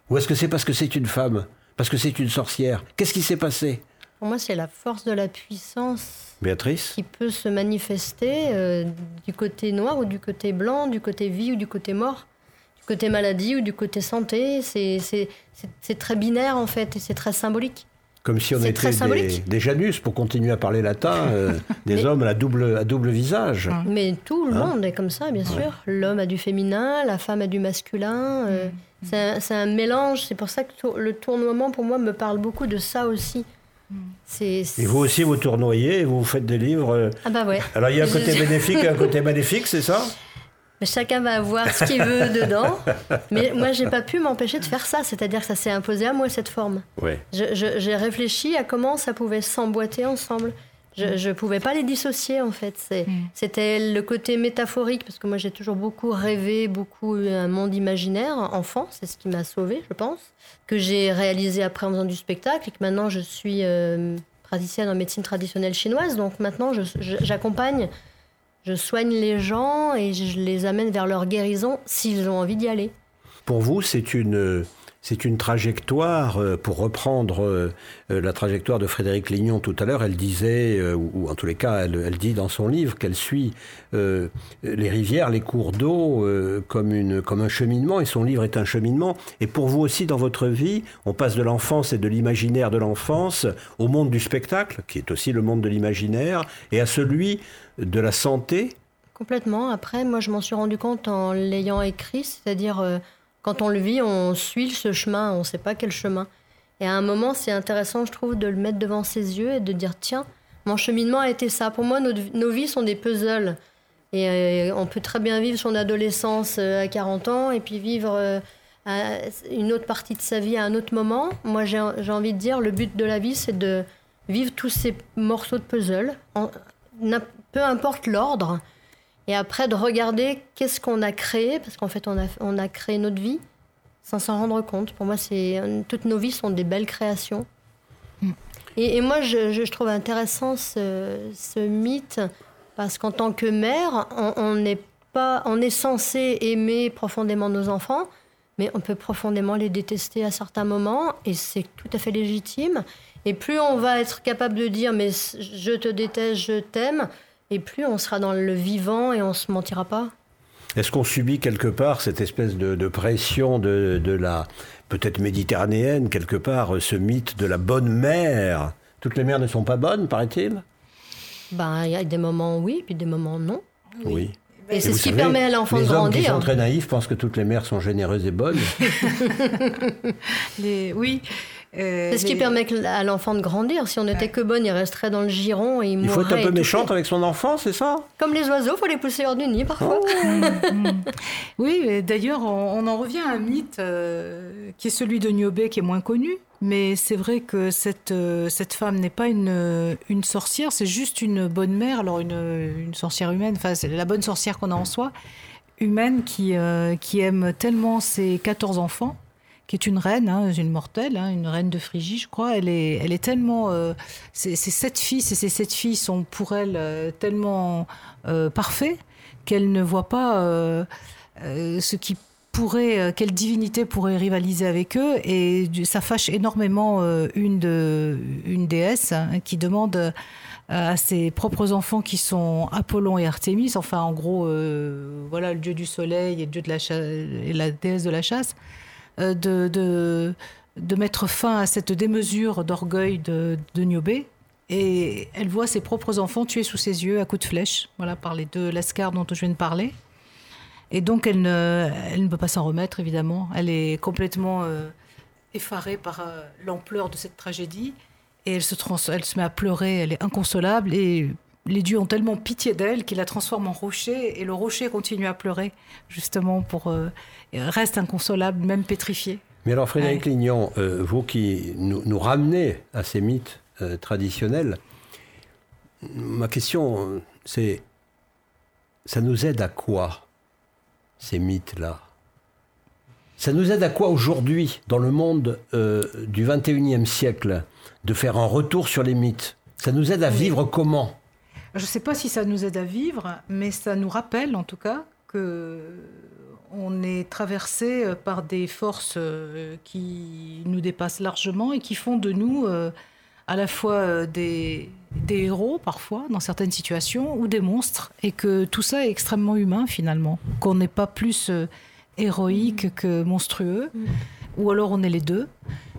Ou est-ce que c'est parce que c'est une femme? Parce que c'est une sorcière? Qu'est-ce qui s'est passé? Pour moi, c'est la force de la puissance Béatrice qui peut se manifester euh, du côté noir ou du côté blanc, du côté vie ou du côté mort, du côté maladie ou du côté santé. C'est très binaire en fait et c'est très symbolique. Comme si on était des, des, Janus, pour continuer à parler latin, euh, des hommes à double, à double visage. Mais tout le hein monde est comme ça, bien sûr. L'homme a du féminin, la femme a du masculin. Euh, mm. C'est un, mélange. C'est pour ça que le tournoiement, pour moi, me parle beaucoup de ça aussi. Et vous aussi, vous tournoyez, vous faites des livres. Euh. Ah bah ouais. Alors il y a un côté bénéfique et un côté maléfique, c'est ça? Chacun va avoir ce qu'il veut dedans. Mais moi, j'ai pas pu m'empêcher de faire ça. C'est-à-dire que ça s'est imposé à moi, cette forme. Ouais. J'ai réfléchi à comment ça pouvait s'emboîter ensemble. Je ne pouvais pas les dissocier, en fait. Mm. C'était le côté métaphorique, parce que moi, j'ai toujours beaucoup rêvé, beaucoup eu un monde imaginaire, enfant. C'est ce qui m'a sauvé, je pense. Que j'ai réalisé après en faisant du spectacle, et que maintenant, je suis euh, praticienne en médecine traditionnelle chinoise. Donc maintenant, j'accompagne, je, je soigne les gens, et je les amène vers leur guérison s'ils ont envie d'y aller. Pour vous, c'est une c'est une trajectoire, euh, pour reprendre euh, euh, la trajectoire de Frédéric Lignon tout à l'heure, elle disait, ou en tous les cas, elle, dit dans son livre qu'elle suit les rivières, les cours d'eau comme, un cheminement, et son livre est un cheminement. Et pour vous aussi, dans votre vie, on passe de l'enfance et de l'imaginaire de l'enfance au monde du spectacle, qui est aussi le monde de l'imaginaire, et à celui de la santé. Complètement. Après, moi, je m'en suis rendu compte en l'ayant écrit, c'est-à-dire quand on le vit, on suit ce chemin, on ne sait pas quel chemin. Et à un moment, c'est intéressant, je trouve, de le mettre devant ses yeux et de dire tiens, mon cheminement a été ça. Pour moi, nos, vies sont des puzzles. Et on peut très bien vivre son adolescence à 40 ans et puis vivre une autre partie de sa vie à un autre moment. Moi, j'ai envie de dire, le but de la vie, c'est de vivre tous ces morceaux de puzzle, peu importe l'ordre, et après de regarder qu'est-ce qu'on a créé, parce qu'en fait, on a, on a créé notre vie sans s'en rendre compte. Pour moi, c'est toutes nos vies sont des belles créations. Mm. Et, moi, je, trouve intéressant ce, ce mythe, parce qu'en tant que mère, on, on, pas, on est censé aimer profondément nos enfants, mais on peut profondément les détester à certains moments, et c'est tout à fait légitime. Et plus on va être capable de dire mais je te déteste, je t'aime, et plus on sera dans le vivant et on se mentira pas. Est-ce qu'on subit quelque part cette espèce de, pression de, de la peut-être méditerranéenne quelque part, ce mythe de la bonne mère? Toutes les mères ne sont pas bonnes, paraît-il? Ben il y a des moments oui, puis des moments non. oui. Et, c'est ce qui permet à l'enfant de grandir. Les hommes qui sont très naïfs pensent que toutes les mères sont généreuses et bonnes. les, oui. Euh, c'est ce qui permet à l'enfant de grandir. Si on n'était que bonne, il resterait dans le giron et il, il faut être un peu méchante avec son enfant, c'est ça? Comme les oiseaux, il faut les pousser hors du nid parfois. Oh. oui, d'ailleurs, on, en revient à un mythe euh, qui est celui de Niobé, qui est moins connu. Mais c'est vrai que cette, euh, cette femme n'est pas une, une sorcière, c'est juste une bonne mère, alors une, une sorcière humaine, enfin c'est la bonne sorcière qu'on a en soi, humaine qui, qui aime tellement ses 14 enfants qui est une reine, hein, une mortelle, hein, une reine de Phrygie, je crois. Elle est, elle est tellement. Euh, ces sept fils et ces sept filles sont pour elle euh, tellement euh, parfaits qu'elle ne voit pas euh, ce qui pourrait, quelle divinité pourrait rivaliser avec eux. Et ça fâche énormément une, de, une déesse hein, qui demande à ses propres enfants qui sont Apollon et Artémis, enfin en gros, voilà le dieu du soleil et, le dieu de la et la déesse de la chasse euh, de, de, mettre fin à cette démesure d'orgueil de, de. Et elle voit ses propres enfants tués sous ses yeux à coups de flèche, voilà, par les deux lascars dont je viens de parler. Et donc elle ne, elle ne peut pas s'en remettre, évidemment. Elle est complètement euh, effarée par euh, l'ampleur de cette tragédie. Et elle se, trans elle se met à pleurer, elle est inconsolable. Et les dieux ont tellement pitié d'elle qu'ils la transforment en rocher. Et le rocher continue à pleurer, justement, pour reste inconsolable, même pétrifié. Mais alors, Frédéric Lignon, euh, vous qui nous, ramenez à ces mythes euh, traditionnels, ma question, c'est ça nous aide à quoi, ces mythes-là? Ça nous aide à quoi aujourd'hui, dans le monde euh, du 21e siècle, de faire un retour sur les mythes? Ça nous aide à vivre comment? Je ne sais pas si ça nous aide à vivre, mais ça nous rappelle en tout cas que on est traversé euh, par des forces euh, qui nous dépassent largement et qui font de nous euh, à la fois des, héros parfois dans certaines situations ou des monstres et que tout ça est extrêmement humain finalement, qu'on n'est pas plus héroïque que monstrueux mm. ou alors on est les deux.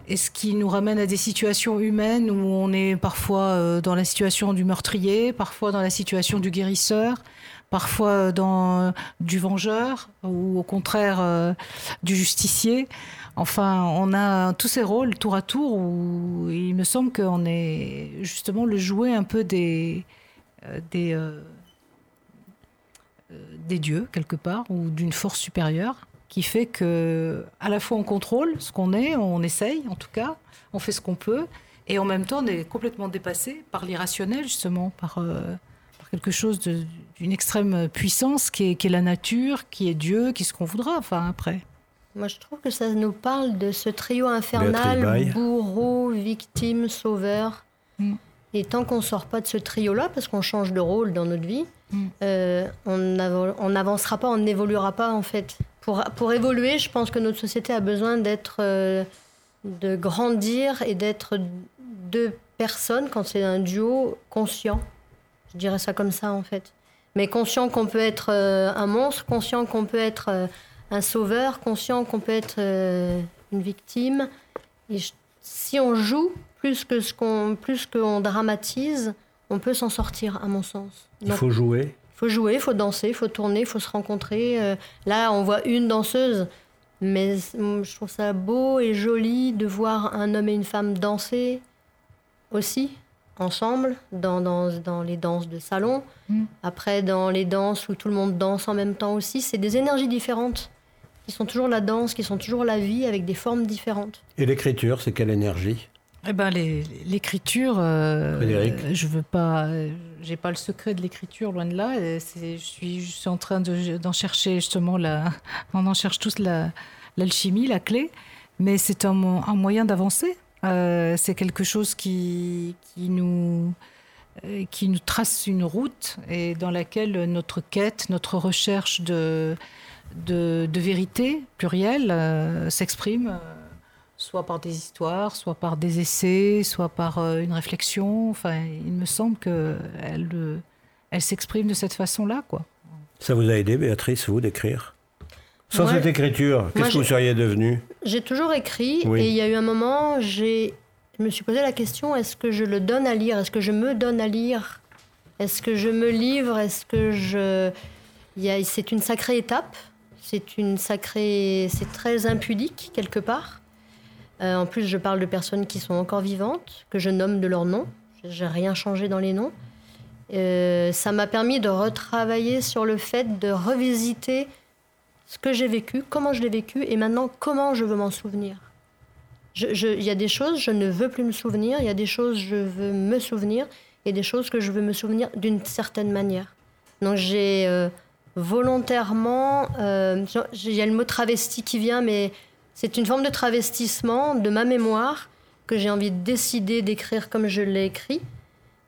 Et ce qui nous ramène à des situations humaines où on est parfois dans la situation du meurtrier, parfois dans la situation du guérisseur, parfois dans du vengeur ou au contraire euh, du justicier. Enfin, on a tous ces rôles tour à tour où il me semble qu'on est justement le jouet un peu des, euh, euh, des dieux quelque part ou d'une force supérieure qui fait que à la fois on contrôle ce qu'on est, on essaye en tout cas, on fait ce qu'on peut, et en même temps on est complètement dépassé par l'irrationnel justement, par quelque chose d'une extrême puissance qui est, qui est, la nature, qui est Dieu, qui est ce qu'on voudra, enfin, après. Moi, je trouve que ça nous parle de ce trio infernal, bourreau, victime, sauveur. Mm. Et tant qu'on ne sort pas de ce trio-là, parce qu'on change de rôle dans notre vie, mm. euh, on n'avancera pas, on n'évoluera pas, en fait. Pour, pour évoluer, je pense que notre société a besoin d'être... Euh, de grandir et d'être deux personnes, quand c'est un duo, conscient. Je dirais ça comme ça, en fait. Mais conscient qu'on peut être euh, un monstre, conscient qu'on peut être euh, un sauveur, conscient qu'on peut être une victime. Et si on joue plus que ce qu'on plus qu'on dramatise, on peut s'en sortir, à mon sens. il faut jouer. Il faut jouer, il faut danser, il faut tourner, il faut se rencontrer. là, on voit une danseuse, mais je trouve ça beau et joli de voir un homme et une femme danser aussi. ensemble, dans, dans, dans les danses de salon, Mm. après dans les danses où tout le monde danse en même temps aussi. C'est des énergies différentes qui sont toujours la danse, qui sont toujours la vie avec des formes différentes. Et l'écriture, c'est quelle énergie? Eh ben, l'écriture, euh, euh, je veux pas, euh, j'ai pas le secret de l'écriture loin de là. Je suis, je suis en train de- d'en chercher justement la, on en cherche tous la- l'alchimie, la clé, mais c'est un, mo- un moyen d'avancer. Euh, c'est quelque chose qui, qui nous, qui nous trace une route et dans laquelle notre quête, notre recherche de, de, de vérité plurielle euh, s'exprime. Soit par des histoires, soit par des essais, soit par euh, une réflexion. Enfin, il me semble qu'elle euh, elle s'exprime de cette façon-là, quoi. Ça vous a aidé, Béatrice, vous, d'écrire? Sans Moi- cette écriture, qu'est-ce que vous seriez devenu J'ai toujours écrit Oui. et il y a eu un moment, j'ai, je me suis posé la question est-ce que je le donne à lire? Est-ce que je me donne à lire? Est-ce que je me livre? Est-ce que je. il y a- c'est une sacrée étape. C'est une sacrée. C'est très impudique, quelque part. Euh, en plus, je parle de personnes qui sont encore vivantes, que je nomme de leur nom. J'ai rien changé dans les noms. Euh, ça m'a permis de retravailler sur le fait de revisiter ce que j'ai vécu, comment je l'ai vécu et maintenant comment je veux m'en souvenir. Il y a des choses, je ne veux plus me souvenir, il y a des choses, je veux me souvenir et des choses que je veux me souvenir d'une certaine manière. Donc j'ai euh, volontairement, il y a le mot travesti qui vient, mais c'est une forme de travestissement de ma mémoire que j'ai envie de décider d'écrire comme je l'ai écrit.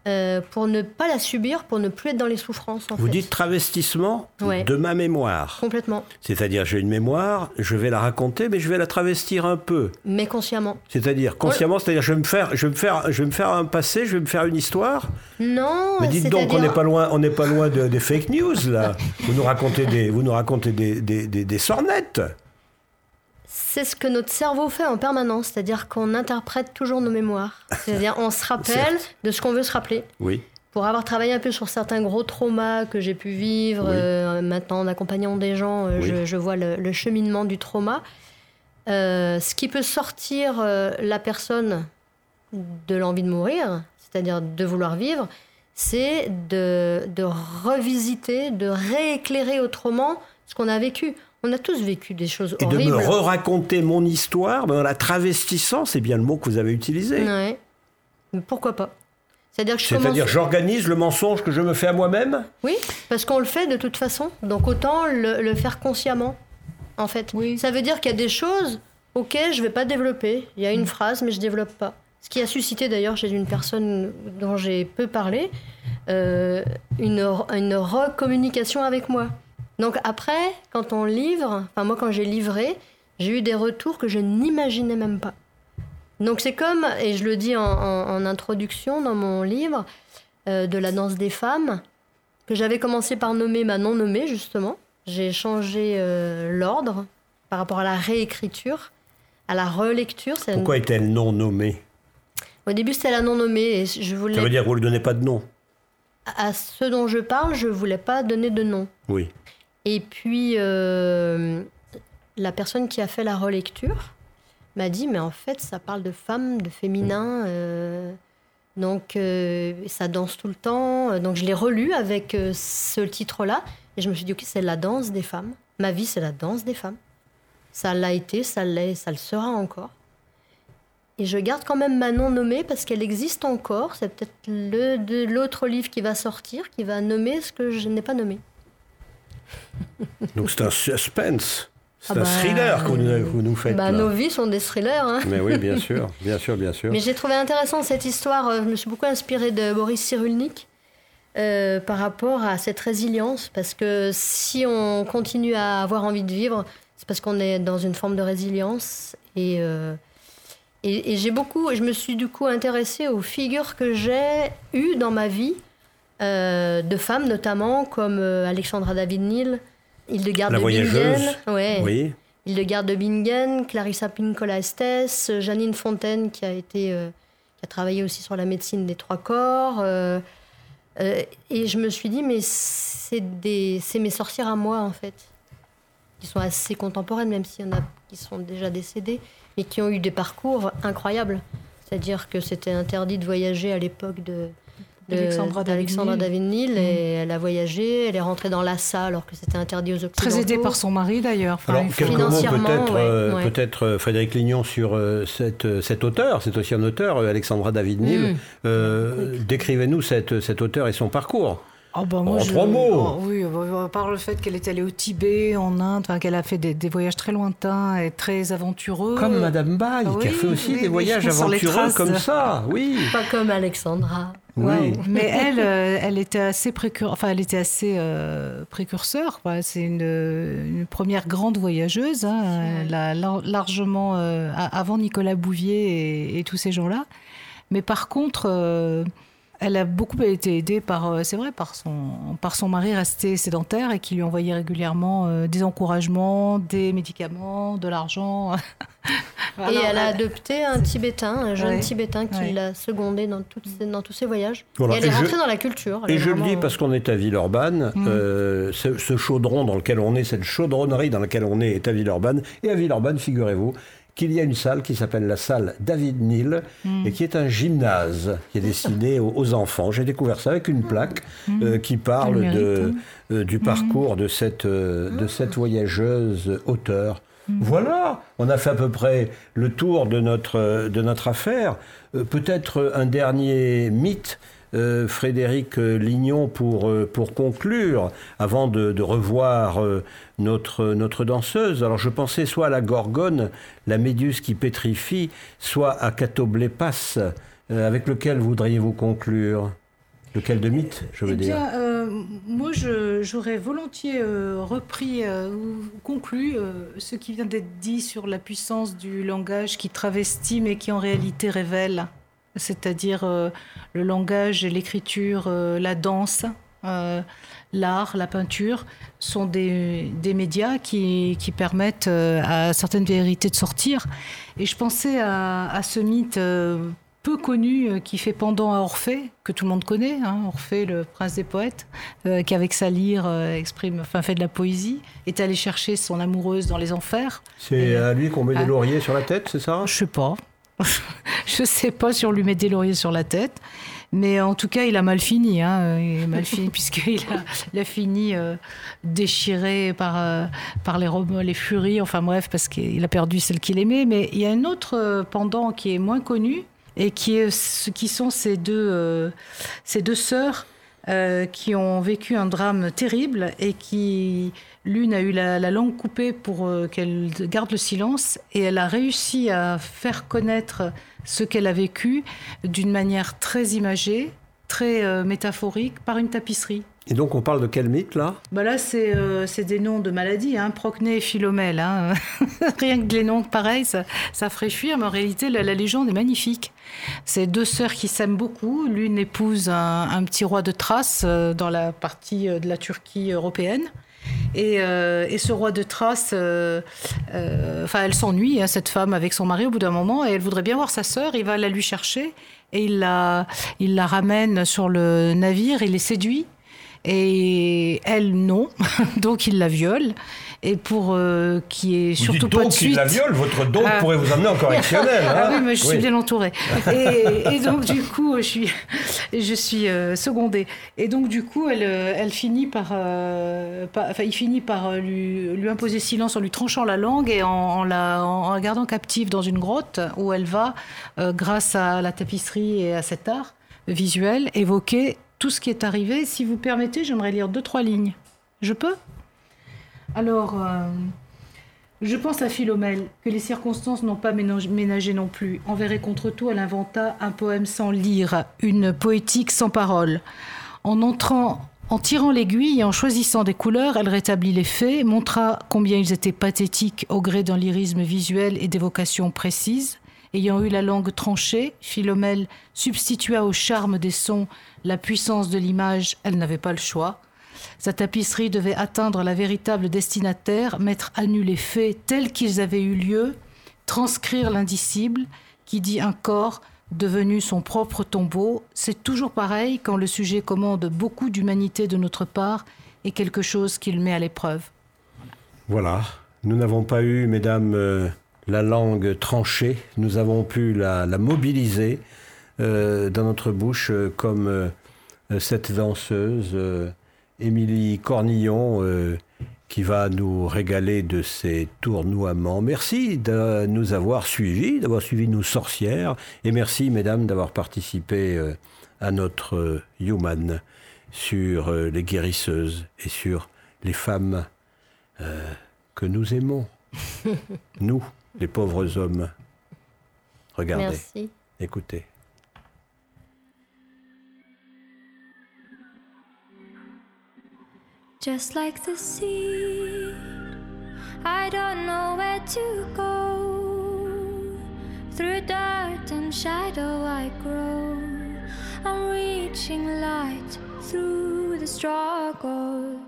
euh, pour ne pas la subir, pour ne plus être dans les souffrances. En Vous fait. dites travestissement Ouais. de ma mémoire. Complètement, C'est-à-dire, j'ai une mémoire, je vais la raconter, mais je vais la travestir un peu. mais consciemment. C'est-à-dire, consciemment, c'est-à-dire, je vais me faire, je vais me faire, je vais me faire un passé, je vais me faire une histoire. Non, Mais dites donc, on n'est pas loin, on n'est pas loin de- des fake news là. Vous nous racontez des, vous nous racontez des, des, des, des sornettes. C'est ce que notre cerveau fait en permanence, c'est-à-dire qu'on interprète toujours nos mémoires. C'est-à-dire on se rappelle de ce qu'on veut se rappeler. Oui. Pour avoir travaillé un peu sur certains gros traumas que j'ai pu vivre, Oui. euh, maintenant en accompagnant des gens, euh, Oui. je, je vois le, le cheminement du trauma. Euh, ce qui peut sortir la personne de l'envie de mourir, c'est-à-dire de vouloir vivre, c'est de, de revisiter, de rééclairer autrement ce qu'on a vécu. On a tous vécu des choses Et de horribles. me re-raconter mon histoire, mais en la travestissant, c'est bien le mot que vous avez utilisé. Ouais. Mais pourquoi pas? C'est-à-dire que je C'est-à-dire, commence- j'organise le mensonge que je me fais à moi-même? Oui, parce qu'on le fait de toute façon. Donc autant le, le faire consciemment, en fait. Oui. Ça veut dire qu'il y a des choses, ok, je vais pas développer. Il y a Mm. une phrase, mais je développe pas. Ce qui a suscité d'ailleurs chez une personne dont j'ai peu parlé, euh, une, une recommunication avec moi. Donc après, quand on livre, enfin moi quand j'ai livré, j'ai eu des retours que je n'imaginais même pas. Donc c'est comme, et je le dis en, en- en introduction dans mon livre, euh, de la danse des femmes, que j'avais commencé par nommer ma non nommée justement. J'ai changé euh, l'ordre par rapport à la réécriture, à la relecture. Une- Pourquoi est-elle non nommée Au début c'était la non nommée et je voulais Ça veut dire que vous ne lui donnez pas de nom? à ce dont je parle, je voulais pas donner de nom. Oui. Et puis, euh, la personne qui a fait la relecture m'a dit, mais en fait, ça parle de femmes, de féminin, euh, donc euh, ça danse tout le temps. Donc je l'ai relu avec ce titre-là, et je me suis dit, ok, c'est la danse des femmes. Ma vie, c'est la danse des femmes. Ça l'a été, ça l'est, ça le sera encore. Et je garde quand même ma non nommée parce qu'elle existe encore. C'est peut-être l'autre livre qui va sortir, qui va nommer ce que je n'ai pas nommé. Donc c'est un suspense. C'est Ah un bah, thriller que vous, nous- que vous nous faites. Bah, là. nos vies sont des thrillers. Hein. Mais oui, bien sûr, bien sûr, bien sûr. Mais j'ai trouvé intéressant cette histoire. euh, Je me suis beaucoup inspirée de Boris Cyrulnik euh, par rapport à cette résilience. Parce que si on continue à avoir envie de vivre, c'est parce qu'on est dans une forme de résilience. Et, euh, et, et j'ai beaucoup, je me suis du coup intéressée aux figures que j'ai eues dans ma vie, euh, de femmes notamment, comme euh, Alexandra David-Nil, Hildegarde de. Bingen. Ouais. Oui. Hildegarde de Bingen, Clarissa Pinkola Estes, Janine Fontaine qui a été euh, qui a travaillé aussi sur la médecine des trois corps. et je me suis dit mais c'est des c'est mes sorcières à moi en fait, qui sont assez contemporaines même s'il y en a qui sont déjà décédées, mais qui ont eu des parcours incroyables. C'est-à-dire que c'était interdit de voyager à l'époque de, d'Alexandra David Nil et mm. elle a voyagé, elle est rentrée dans l'Assa alors que c'était interdit aux Occidentaux. Très aidée par son mari d'ailleurs. alors quelques mots peut-être euh, peut-être euh, Frédéric Lignon sur euh, cette, cet auteur, c'est aussi un auteur, Alexandra David Nil. Mm. Décrivez-nous cette, cet auteur et son parcours. Oh ben moi, en trois mots. Oh, oui, par le fait qu'elle est allée au Tibet, en Inde, qu'elle a fait des, voyages très lointains et très aventureux. Comme Madame Baye, qui a fait aussi des voyages aventureux comme ça, oui. Pas comme Alexandra. Oui. Mais elle, euh, elle était assez précurseur. Enfin, elle était assez euh, précurseur. C'est une, première grande voyageuse. Hein. largement euh, avant Nicolas Bouvier et, tous ces gens-là. Mais par contre elle a beaucoup été aidée par, euh, c'est vrai, par son, par son mari resté sédentaire et qui lui envoyait régulièrement euh, des encouragements, des médicaments, de l'argent. et elle a adopté un Tibétain, un jeune Tibétain qui l'a secondé dans, dans tous ses voyages. et elle est rentrée dans la culture. Et je le dis parce qu'on est à Villeurbanne. Mm. Euh, ce, chaudron dans lequel on est, cette chaudronnerie dans laquelle on est, est à Villeurbanne. Et à Villeurbanne, figurez-vous, qu'il y a une salle qui s'appelle la salle David Neal hmm. et qui est un gymnase qui est destiné aux, enfants. J'ai découvert ça avec une plaque hmm. euh, qui parle de, hein. euh, du hmm. parcours de cette, euh, de cette voyageuse auteur. Voilà, on a fait à peu près le tour de notre, de notre affaire. Peut-être un dernier mythe euh, Frédéric Lignon pour, euh, pour conclure, avant de, revoir euh, notre, notre danseuse. Alors je pensais soit à la Gorgone, la méduse qui pétrifie, soit à Catoblépas, avec lequel voudriez-vous conclure? Lequel de mythe, je veux eh dire? Moi, j'aurais volontiers repris ou conclu ce qui vient d'être dit sur la puissance du langage qui travestit mais qui en réalité révèle. C'est-à-dire euh, le langage l'écriture, euh, la danse, euh, l'art, la peinture, sont des, médias qui, permettent à certaines vérités de sortir. Et je pensais à, ce mythe peu connu qui fait pendant à Orphée, que tout le monde connaît, hein, Orphée, le prince des poètes, qui avec sa lyre exprime, enfin fait de la poésie, est allé chercher son amoureuse dans les enfers. C'est à lui qu'on met des lauriers sur la tête, c'est ça? Je sais pas. je ne sais pas si on lui met des lauriers sur la tête. Mais en tout cas, il a mal fini. Hein. Il a mal fini puisqu'il a, il a fini euh, déchiré par, euh, par les, les furies. Enfin bref, parce qu'il a perdu celle qu'il aimait. Mais il y a un autre euh, pendant qui est moins connu et qui, est, qui sont ces deux, ces deux sœurs qui ont vécu un drame terrible et qui L'une a eu la, langue coupée pour euh, qu'elle garde le silence et elle a réussi à faire connaître ce qu'elle a vécu d'une manière très imagée, très euh, métaphorique, par une tapisserie. Et donc on parle de quel mythe là? Bah Là euh, c'est des noms de maladies, hein, Procné et Philomèle. Hein. Rien que les noms pareils, ça, ça ferait fuir, mais en réalité la, légende est magnifique. C'est deux sœurs qui s'aiment beaucoup. L'une épouse un, petit roi de Thrace dans la partie de la Turquie européenne. Euh, et, ce roi de Thrace, euh, euh, elle s'ennuie, hein, cette femme, avec son mari au bout d'un moment, et elle voudrait bien voir sa sœur. Il va la lui chercher et il la, il la ramène sur le navire, il les séduit. Et elle, non. Donc il la viole et pour euh, qui est surtout pas de suite. la viole, votre don ah. pourrait vous amener en correctionnel. Ah hein oui, mais je suis bien entourée. Et, donc du coup, je suis, je suis euh, secondée. Et donc du coup, elle, euh, elle finit par, enfin, il finit par lui, lui, imposer silence en lui tranchant la langue et en, la, en la gardant captive dans une grotte où elle va, grâce à la tapisserie et à cet art visuel, évoquer tout ce qui est arrivé. Si vous permettez, j'aimerais lire deux trois lignes. Je peux? Alors, euh, je pense à Philomèle, que les circonstances n'ont pas ménagé non plus. Envers et contre tout, elle inventa un poème sans lire, une poétique sans parole. En entrant en tirant l'aiguille et en choisissant des couleurs, elle rétablit les faits, montra combien ils étaient pathétiques au gré d'un lyrisme visuel et d'évocation précises. Ayant eu la langue tranchée, Philomèle substitua au charme des sons la puissance de l'image, elle n'avait pas le choix. Sa tapisserie devait atteindre la véritable destinataire, mettre à nu les faits tels qu'ils avaient eu lieu, transcrire l'indicible, qui dit un corps devenu son propre tombeau. C'est toujours pareil quand le sujet commande beaucoup d'humanité de notre part et quelque chose qu'il met à l'épreuve. Voilà. Nous n'avons pas eu, mesdames, euh, la langue tranchée, nous avons pu la, mobiliser euh, dans notre bouche euh, comme euh, cette danseuse, Émilie Cornillon, qui va nous régaler de ses tournoiements. Merci de nous avoir suivis, d'avoir suivi nos sorcières, et merci, mesdames, d'avoir participé à notre Human sur les guérisseuses et sur les femmes que nous aimons. nous les pauvres hommes. Regardez. Merci. Écoutez. Just like the sea, I don't know where to go. Through dirt and shadow, I grow. I'm reaching light through the struggle.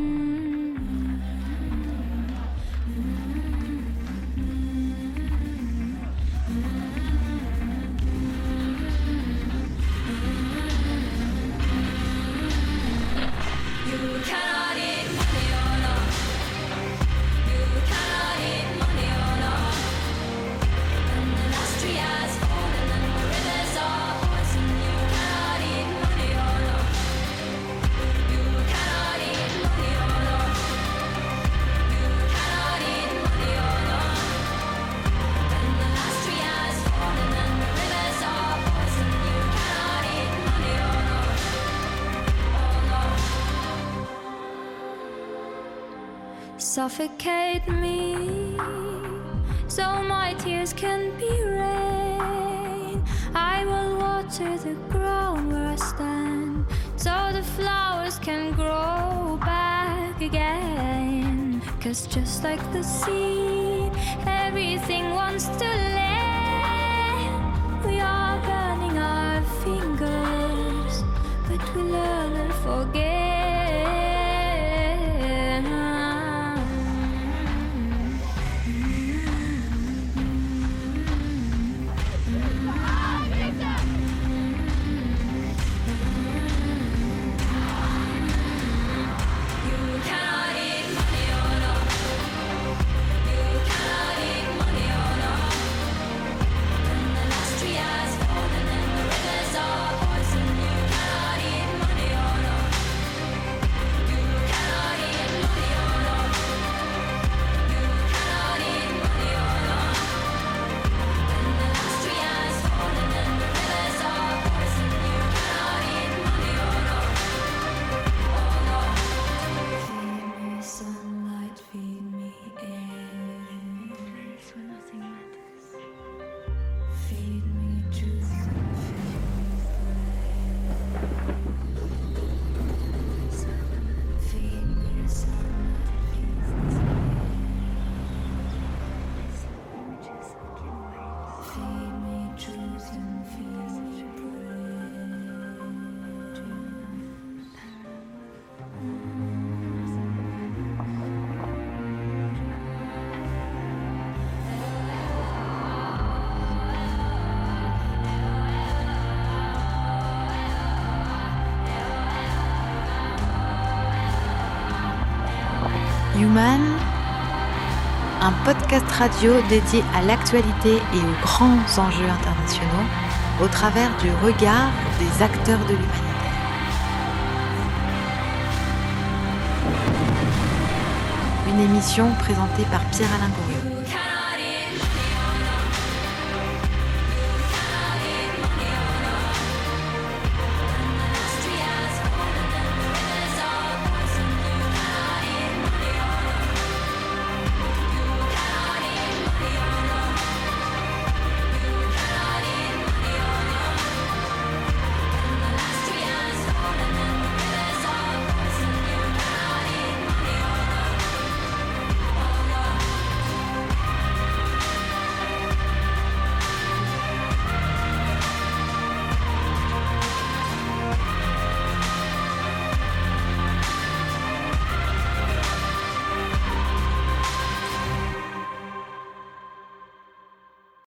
suffocate me so my tears can be rain. I will water the ground where I stand so the flowers can grow back again. Cause just like the sea, everything wants to land. Radio dédié à l'actualité et aux grands enjeux internationaux au travers du regard des acteurs de l'humanité. Une émission présentée par Pierre-Alain Goriot.